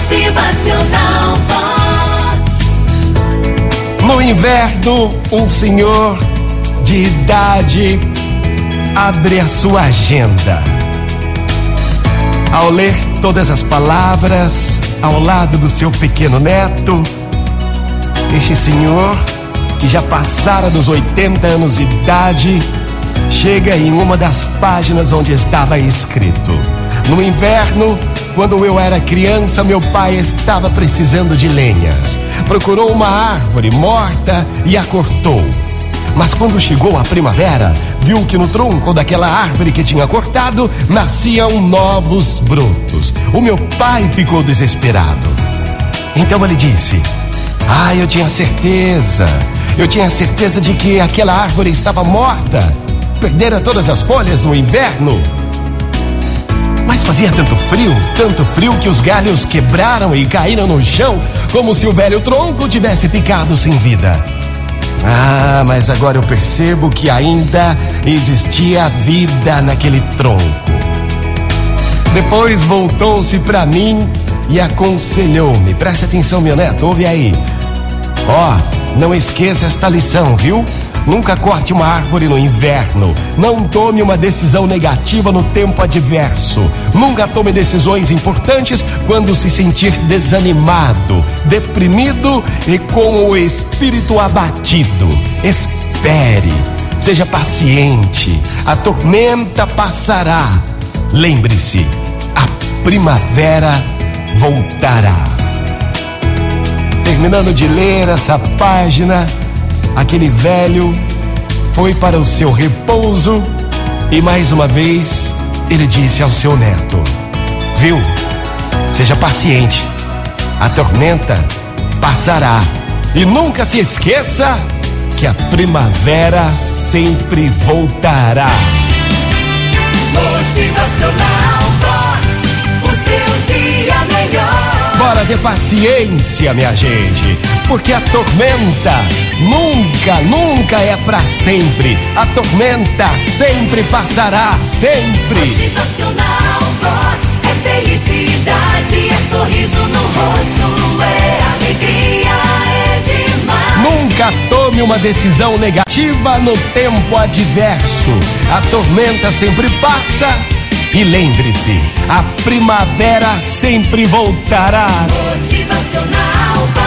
Motivacional Vox. No inverno, um senhor de idade abre a sua agenda. Ao ler todas as palavras ao lado do seu pequeno neto, este senhor, que já passara dos 80 anos de idade, chega em uma das páginas onde estava escrito: No inverno, quando eu era criança, meu pai estava precisando de lenhas. Procurou uma árvore morta e a cortou. Mas quando chegou a primavera, viu que no tronco daquela árvore que tinha cortado nasciam novos brotos. O meu pai ficou desesperado. Então ele disse: Ah, eu tinha certeza. Eu tinha certeza de que aquela árvore estava morta. Perdera todas as folhas no inverno. Mas fazia tanto frio, tanto frio que os galhos quebraram e caíram no chão, como se o velho tronco tivesse ficado sem vida. Ah, mas agora eu percebo que ainda existia vida naquele tronco. Depois voltou-se para mim e aconselhou-me: preste atenção, meu neto, ouve aí. Ó, oh, não esqueça esta lição, viu? Nunca corte uma árvore no inverno. Não tome uma decisão negativa no tempo adverso. Nunca tome decisões importantes quando se sentir desanimado, deprimido e com o espírito abatido. Espere. Seja paciente. A tormenta passará. Lembre-se, a primavera voltará. Terminando de ler essa página, aquele velho foi para o seu repouso e mais uma vez ele disse ao seu neto: Viu? Seja paciente, a tormenta passará e nunca se esqueça que a primavera sempre voltará. Motivacional ter paciência, minha gente, porque a tormenta nunca, nunca é para sempre. A tormenta sempre passará, sempre. Motivacional Vox é felicidade, é sorriso no rosto, é alegria, é demais. Nunca tome uma decisão negativa no tempo adverso. A tormenta sempre passa. E lembre-se, a primavera sempre voltará. Motivacional.